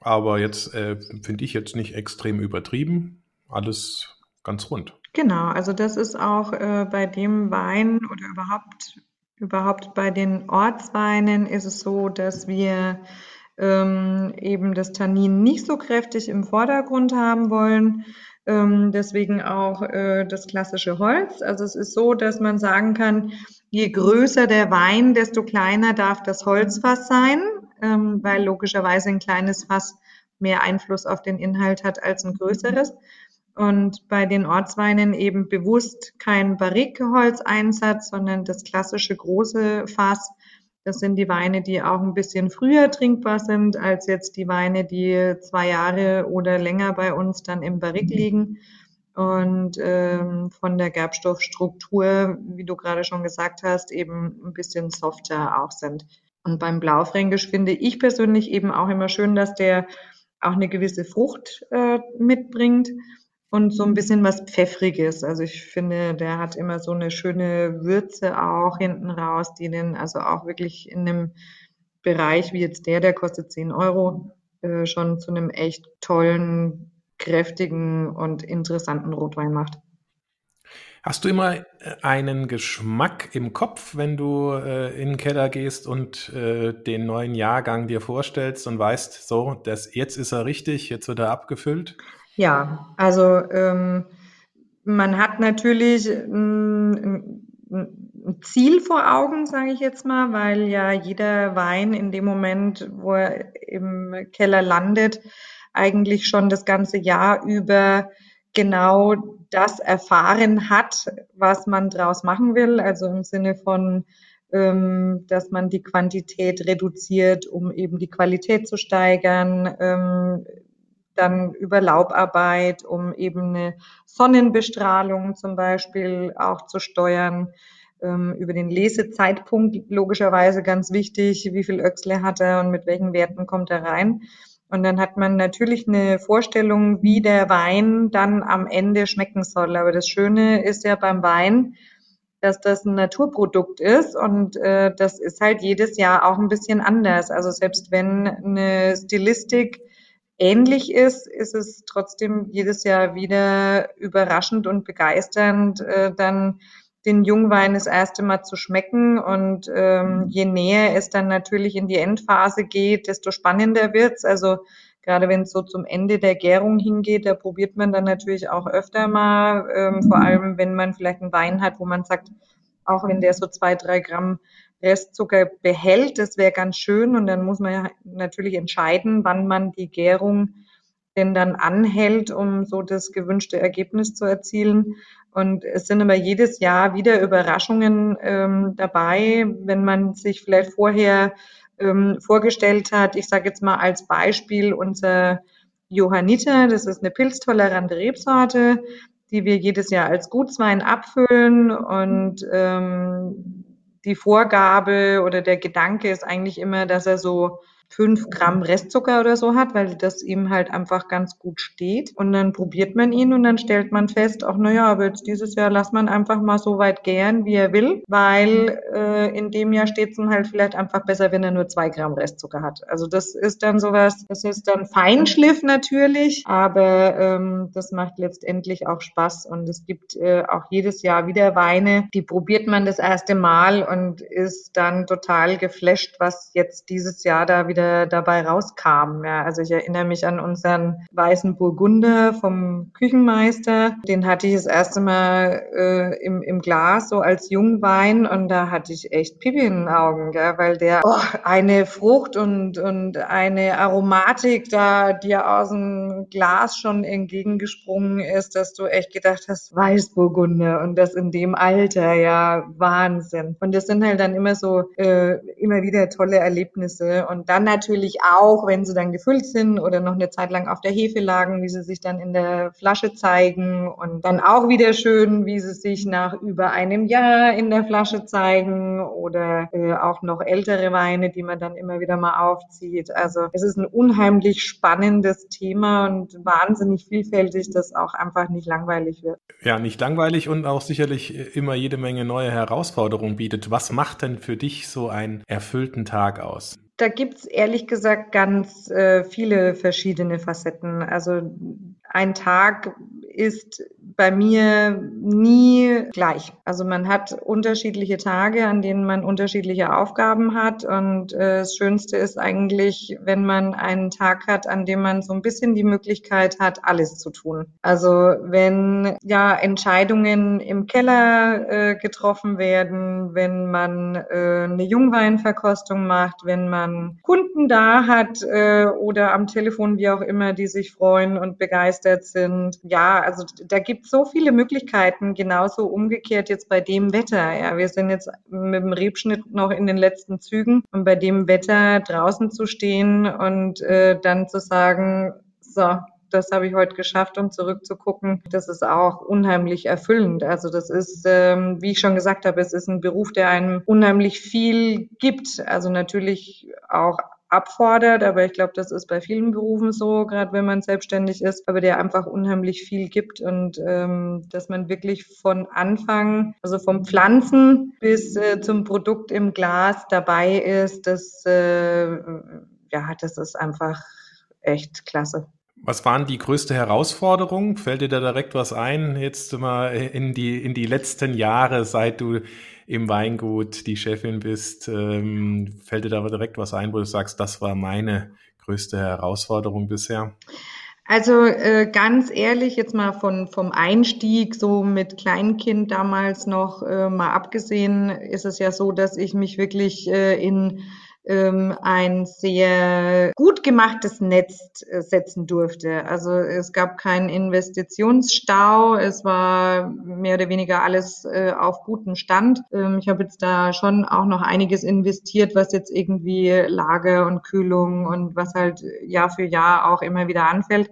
C: Aber jetzt äh, finde ich jetzt nicht extrem übertrieben. Alles ganz rund.
B: Genau, also das ist auch äh, bei dem Wein oder überhaupt, überhaupt bei den Ortsweinen ist es so, dass wir ähm, eben das Tannin nicht so kräftig im Vordergrund haben wollen. Ähm, deswegen auch äh, das klassische Holz. Also es ist so, dass man sagen kann, je größer der Wein, desto kleiner darf das Holzfass sein, ähm, weil logischerweise ein kleines Fass mehr Einfluss auf den Inhalt hat als ein größeres. Und bei den Ortsweinen eben bewusst kein Barrique-Holzeinsatz, sondern das klassische große Fass. Das sind die Weine, die auch ein bisschen früher trinkbar sind als jetzt die Weine, die zwei Jahre oder länger bei uns dann im Barrique liegen und ähm, von der Gerbstoffstruktur, wie du gerade schon gesagt hast, eben ein bisschen softer auch sind. Und beim Blaufränkisch finde ich persönlich eben auch immer schön, dass der auch eine gewisse Frucht äh, mitbringt und so ein bisschen was Pfeffriges. Also ich finde, der hat immer so eine schöne Würze auch hinten raus, die den also auch wirklich in einem Bereich wie jetzt der, der kostet 10 Euro, äh, schon zu einem echt tollen kräftigen und interessanten Rotwein macht.
C: Hast du immer äh, einen Geschmack im Kopf, wenn du äh, in den Keller gehst und äh, den neuen Jahrgang dir vorstellst und weißt, so, das, jetzt ist er richtig, jetzt wird er abgefüllt?
B: Ja, also ähm, man hat natürlich ein, ein Ziel vor Augen, sage ich jetzt mal, weil ja jeder Wein in dem Moment, wo er im Keller landet, eigentlich schon das ganze Jahr über genau das erfahren hat, was man draus machen will. Also im Sinne von, ähm, dass man die Quantität reduziert, um eben die Qualität zu steigern. Ähm, dann über Laubarbeit, um eben eine Sonnenbestrahlung zum Beispiel auch zu steuern. Ähm, über den Lesezeitpunkt logischerweise ganz wichtig, wie viel Öchsle hat er und mit welchen Werten kommt er rein. Und dann hat man natürlich eine Vorstellung, wie der Wein dann am Ende schmecken soll. Aber das Schöne ist ja beim Wein, dass das ein Naturprodukt ist und äh, das ist halt jedes Jahr auch ein bisschen anders. Also selbst wenn eine Stilistik ähnlich ist, ist es trotzdem jedes Jahr wieder überraschend und begeisternd, äh, dann den Jungwein das erste Mal zu schmecken. Und ähm, je näher es dann natürlich in die Endphase geht, desto spannender wird's. Also gerade wenn es so zum Ende der Gärung hingeht, da probiert man dann natürlich auch öfter mal, ähm, vor allem wenn man vielleicht einen Wein hat, wo man sagt, auch wenn der so zwei, drei Gramm Restzucker behält, das wäre ganz schön. Und dann muss man ja natürlich entscheiden, wann man die Gärung denn dann anhält, um so das gewünschte Ergebnis zu erzielen. Und es sind aber jedes Jahr wieder Überraschungen ähm, dabei, wenn man sich vielleicht vorher ähm, vorgestellt hat. Ich sage jetzt mal als Beispiel unser Johanniter, das ist eine pilztolerante Rebsorte, die wir jedes Jahr als Gutswein abfüllen und ähm, die Vorgabe oder der Gedanke ist eigentlich immer, dass er so fünf Gramm Restzucker oder so hat, weil das ihm halt einfach ganz gut steht. Und dann probiert man ihn und dann stellt man fest, ach naja, aber jetzt dieses Jahr lässt man einfach mal so weit gern, wie er will, weil äh, in dem Jahr steht es ihm halt vielleicht einfach besser, wenn er nur zwei Gramm Restzucker hat. Also das ist dann sowas, das ist dann Feinschliff natürlich, aber ähm, das macht letztendlich auch Spaß und es gibt äh, auch jedes Jahr wieder Weine, die probiert man das erste Mal und ist dann total geflasht, was jetzt dieses Jahr da wieder wieder dabei rauskam. Ja, also ich erinnere mich an unseren weißen Burgunder vom Küchenmeister. Den hatte ich das erste Mal äh, im, im Glas, so als Jungwein. Und da hatte ich echt Pipi in den Augen, gell, weil der oh, eine Frucht und, und eine Aromatik da dir aus dem Glas schon entgegengesprungen ist, dass du echt gedacht hast, Weißburgunder und das in dem Alter, ja, Wahnsinn. Und das sind halt dann immer so, äh, immer wieder tolle Erlebnisse. Und dann natürlich auch, wenn sie dann gefüllt sind oder noch eine Zeit lang auf der Hefe lagen, wie sie sich dann in der Flasche zeigen und dann auch wieder schön, wie sie sich nach über einem Jahr in der Flasche zeigen oder äh, auch noch ältere Weine, die man dann immer wieder mal aufzieht. Also es ist ein unheimlich spannendes Thema und wahnsinnig vielfältig, das auch einfach nicht langweilig wird.
C: Ja, nicht langweilig und auch sicherlich immer jede Menge neue Herausforderungen bietet. Was macht denn für dich so einen erfüllten Tag aus?
B: Da gibt's ehrlich gesagt ganz äh, viele verschiedene Facetten. Also ein Tag ist bei mir nie gleich. Also man hat unterschiedliche Tage, an denen man unterschiedliche Aufgaben hat. Und äh, das Schönste ist eigentlich, wenn man einen Tag hat, an dem man so ein bisschen die Möglichkeit hat, alles zu tun. Also wenn ja Entscheidungen im Keller äh, getroffen werden, wenn man äh, eine Jungweinverkostung macht, wenn man Kunden da hat äh, oder am Telefon, wie auch immer, die sich freuen und begeistert sind. Ja, also da gibt so viele Möglichkeiten, genauso umgekehrt jetzt bei dem Wetter. Ja, wir sind jetzt mit dem Rebschnitt noch in den letzten Zügen und bei dem Wetter draußen zu stehen und äh, dann zu sagen, so, das habe ich heute geschafft, um zurückzugucken. Das ist auch unheimlich erfüllend. Also das ist, ähm, wie ich schon gesagt habe, es ist ein Beruf, der einem unheimlich viel gibt. Also natürlich auch abfordert, aber ich glaube, das ist bei vielen Berufen so, gerade wenn man selbstständig ist, aber der einfach unheimlich viel gibt und ähm, dass man wirklich von Anfang, also vom Pflanzen bis äh, zum Produkt im Glas dabei ist, das äh, ja, das ist einfach echt klasse.
C: Was waren die größte Herausforderung? Fällt dir da direkt was ein? Jetzt mal in die, in die letzten Jahre, seit du im Weingut die Chefin bist, ähm, fällt dir da direkt was ein, wo du sagst, das war meine größte Herausforderung bisher?
B: Also äh, ganz ehrlich, jetzt mal von vom Einstieg so mit Kleinkind damals noch äh, mal abgesehen, ist es ja so, dass ich mich wirklich äh, in ein sehr gut gemachtes Netz äh, setzen durfte. Also es gab keinen Investitionsstau, es war mehr oder weniger alles äh, auf gutem Stand. Ähm, ich habe jetzt da schon auch noch einiges investiert, was jetzt irgendwie Lager und Kühlung und was halt Jahr für Jahr auch immer wieder anfällt.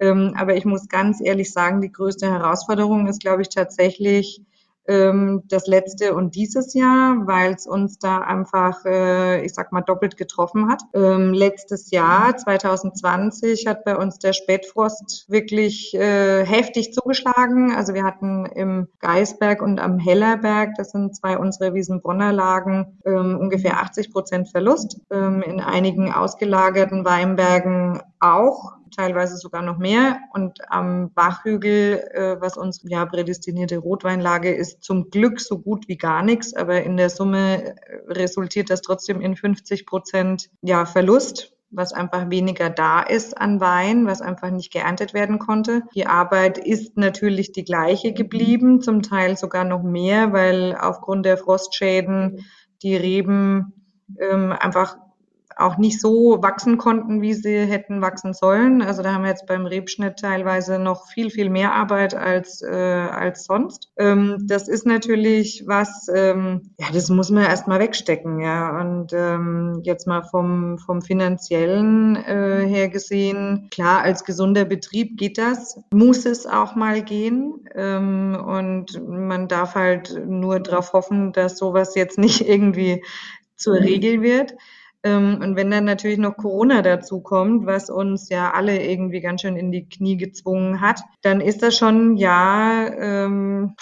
B: Ähm, aber ich muss ganz ehrlich sagen, die größte Herausforderung ist, glaube ich, tatsächlich ähm, das letzte und dieses Jahr, weil es uns da einfach, äh, ich sag mal, doppelt getroffen hat. Ähm, letztes Jahr, 2020, hat bei uns der Spätfrost wirklich äh, heftig zugeschlagen. Also wir hatten im Geisberg und am Hellerberg, das sind zwei unserer Wiesenbronner Lagen, ähm, ungefähr 80 Prozent Verlust. Ähm, in einigen ausgelagerten Weinbergen auch teilweise sogar noch mehr. Und am Bachhügel, äh, was unsere ja, prädestinierte Rotweinlage ist, zum Glück so gut wie gar nichts. Aber in der Summe äh, resultiert das trotzdem in 50 Prozent ja, Verlust was einfach weniger da ist an Wein, was einfach nicht geerntet werden konnte. Die Arbeit ist natürlich die gleiche geblieben, zum Teil sogar noch mehr, weil aufgrund der Frostschäden die Reben ähm, einfach auch nicht so wachsen konnten, wie sie hätten wachsen sollen. Also da haben wir jetzt beim Rebschnitt teilweise noch viel, viel mehr Arbeit als, äh, als sonst. Ähm, das ist natürlich was, ähm, ja, das muss man erstmal wegstecken, ja. Und ähm, jetzt mal vom, vom finanziellen äh, her gesehen, klar, als gesunder Betrieb geht das, muss es auch mal gehen. Ähm, und man darf halt nur darauf hoffen, dass sowas jetzt nicht irgendwie zur Regel wird. Ähm, und wenn dann natürlich noch Corona dazu kommt, was uns ja alle irgendwie ganz schön in die Knie gezwungen hat, dann ist das schon, ja, ähm,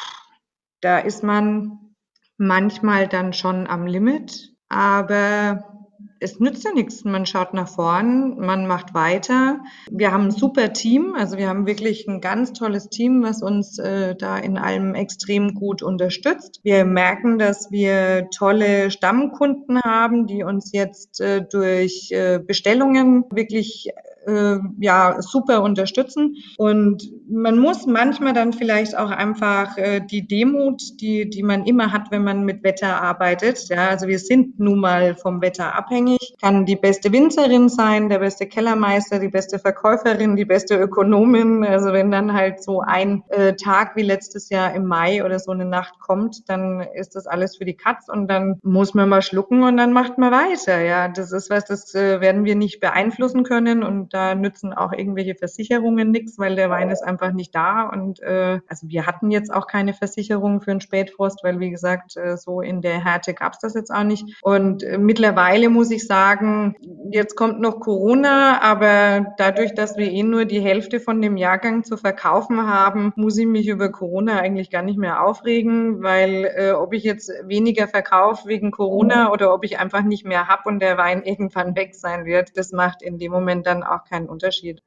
B: da ist man manchmal dann schon am Limit. Aber es nützt ja nichts. Man schaut nach vorn, man macht weiter. Wir haben ein super Team, also wir haben wirklich ein ganz tolles Team, was uns äh, da in allem extrem gut unterstützt. Wir merken, dass wir tolle Stammkunden haben, die uns jetzt äh, durch äh, Bestellungen wirklich äh, ja super unterstützen. Und man muss manchmal dann vielleicht auch einfach äh, die Demut, die, die man immer hat, wenn man mit Wetter arbeitet. Ja, also wir sind nun mal vom Wetter abhängig. Kann die beste Winzerin sein, der beste Kellermeister, die beste Verkäuferin, die beste Ökonomin. Also wenn dann halt so ein äh, Tag wie letztes Jahr im Mai oder so eine Nacht kommt, dann ist das alles für die Katz und dann muss man mal schlucken und dann macht man weiter. Ja, das ist was, das äh, werden wir nicht beeinflussen können und da nützen auch irgendwelche Versicherungen nichts, weil der Wein ist einfach nicht da. Und äh, also wir hatten jetzt auch keine Versicherung für einen Spätfrost, weil wie gesagt, äh, so in der Härte gab's das jetzt auch nicht. Und äh, mittlerweile muss ich sagen, jetzt kommt noch Corona, aber dadurch, dass wir eh nur die Hälfte von dem Jahrgang zu verkaufen haben, muss ich mich über Corona eigentlich gar nicht mehr aufregen, weil äh, ob ich jetzt weniger verkaufe wegen Corona oder ob ich einfach nicht mehr hab und der Wein irgendwann weg sein wird, das macht in dem Moment dann auch keinen Unterschied.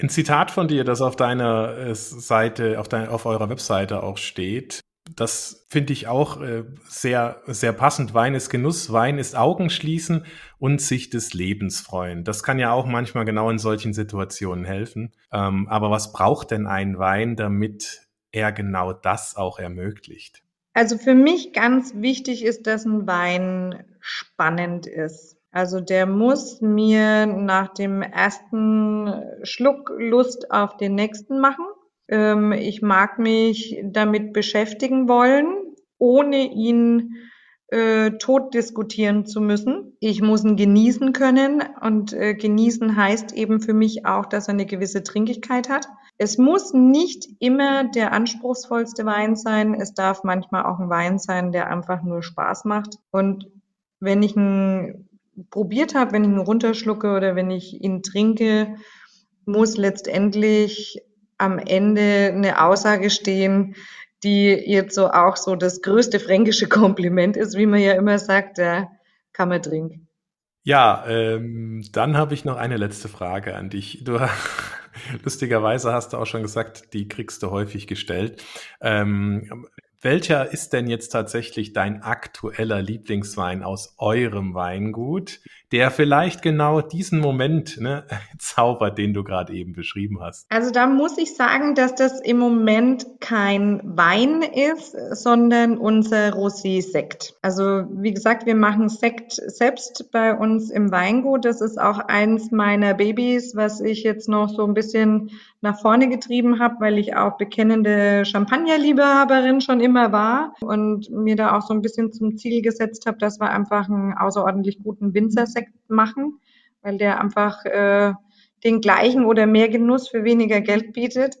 C: Ein Zitat von dir, das auf deiner äh, Seite, auf, deiner, auf eurer Webseite auch steht, das finde ich auch äh, sehr, sehr passend. Wein ist Genuss, Wein ist Augenschließen und sich des Lebens freuen. Das kann ja auch manchmal genau in solchen Situationen helfen. Ähm, aber was braucht denn ein Wein, damit er genau das auch ermöglicht?
B: Also für mich ganz wichtig ist, dass ein Wein spannend ist. Also der muss mir nach dem ersten Schluck Lust auf den nächsten machen. Ähm, ich mag mich damit beschäftigen wollen, ohne ihn äh, tot diskutieren zu müssen. Ich muss ihn genießen können und äh, genießen heißt eben für mich auch, dass er eine gewisse Trinkigkeit hat. Es muss nicht immer der anspruchsvollste Wein sein. Es darf manchmal auch ein Wein sein, der einfach nur Spaß macht. Und wenn ich einen probiert habe, wenn ich ihn runterschlucke oder wenn ich ihn trinke, muss letztendlich am Ende eine Aussage stehen, die jetzt so auch so das größte fränkische Kompliment ist, wie man ja immer sagt, der kann man trinken.
C: Ja, ähm, dann habe ich noch eine letzte Frage an dich. Du lustigerweise hast du auch schon gesagt, die kriegst du häufig gestellt. Ähm, welcher ist denn jetzt tatsächlich dein aktueller Lieblingswein aus eurem Weingut, der vielleicht genau diesen Moment ne, zaubert, den du gerade eben beschrieben hast?
B: Also da muss ich sagen, dass das im Moment kein Wein ist, sondern unser Rosé-Sekt. Also wie gesagt, wir machen Sekt selbst bei uns im Weingut. Das ist auch eins meiner Babys, was ich jetzt noch so ein bisschen nach vorne getrieben habe, weil ich auch bekennende Champagnerliebhaberin schon immer war und mir da auch so ein bisschen zum Ziel gesetzt habe, dass wir einfach einen außerordentlich guten Winzersekt machen, weil der einfach äh, den gleichen oder mehr Genuss für weniger Geld bietet.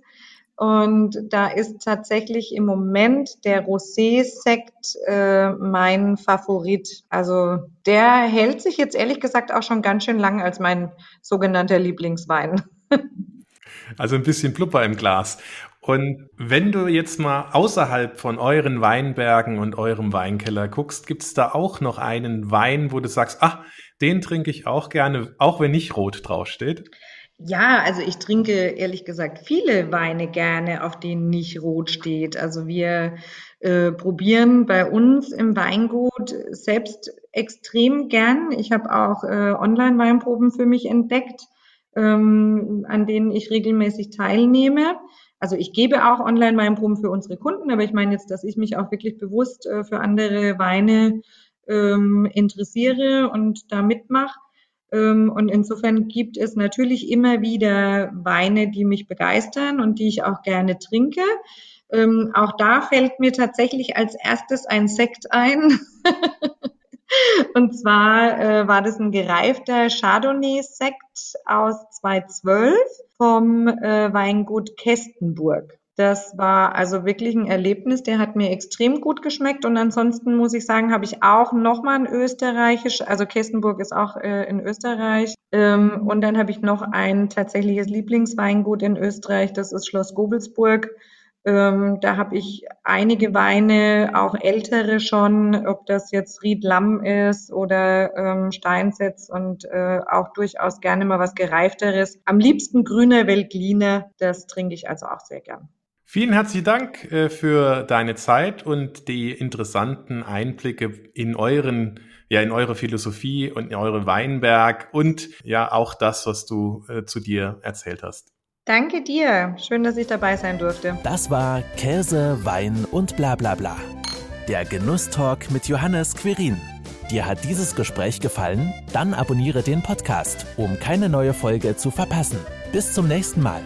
B: Und da ist tatsächlich im Moment der Rosé-Sekt äh, mein Favorit. Also der hält sich jetzt ehrlich gesagt auch schon ganz schön lang als mein sogenannter Lieblingswein.
C: Also ein bisschen Plupper im Glas. Und wenn du jetzt mal außerhalb von euren Weinbergen und eurem Weinkeller guckst, gibt es da auch noch einen Wein, wo du sagst, ach, den trinke ich auch gerne, auch wenn nicht rot draufsteht?
B: Ja, also ich trinke ehrlich gesagt viele Weine gerne, auf denen nicht rot steht. Also wir äh, probieren bei uns im Weingut selbst extrem gern. Ich habe auch äh, Online-Weinproben für mich entdeckt ähm, an denen ich regelmäßig teilnehme. Also ich gebe auch online Weinproben für unsere Kunden, aber ich meine jetzt, dass ich mich auch wirklich bewusst äh, für andere Weine ähm, interessiere und da mitmache. Ähm, und insofern gibt es natürlich immer wieder Weine, die mich begeistern und die ich auch gerne trinke. Ähm, auch da fällt mir tatsächlich als erstes ein Sekt ein. und zwar äh, war das ein gereifter Chardonnay-Sekt aus 2012 vom äh, Weingut Kestenburg. Das war also wirklich ein Erlebnis, der hat mir extrem gut geschmeckt. Und ansonsten muss ich sagen, habe ich auch nochmal ein österreichisch, also Kestenburg ist auch äh, in Österreich. Ähm, und dann habe ich noch ein tatsächliches Lieblingsweingut in Österreich, das ist Schloss Gobelsburg. Ähm, da habe ich einige Weine, auch ältere schon, ob das jetzt Ried Lamm ist oder ähm, Steinsetz und äh, auch durchaus gerne mal was gereifteres. Am liebsten grüner Veltliner, das trinke ich also auch sehr gern.
C: Vielen herzlichen Dank äh, für deine Zeit und die interessanten Einblicke in euren ja in eure Philosophie und in eure Weinberg und ja auch das, was du äh, zu dir erzählt hast.
B: Danke dir. Schön, dass ich dabei sein durfte.
A: Das war Käse, Wein und bla bla bla. Der Genusstalk mit Johannes Quirin. Dir hat dieses Gespräch gefallen? Dann abonniere den Podcast, um keine neue Folge zu verpassen. Bis zum nächsten Mal.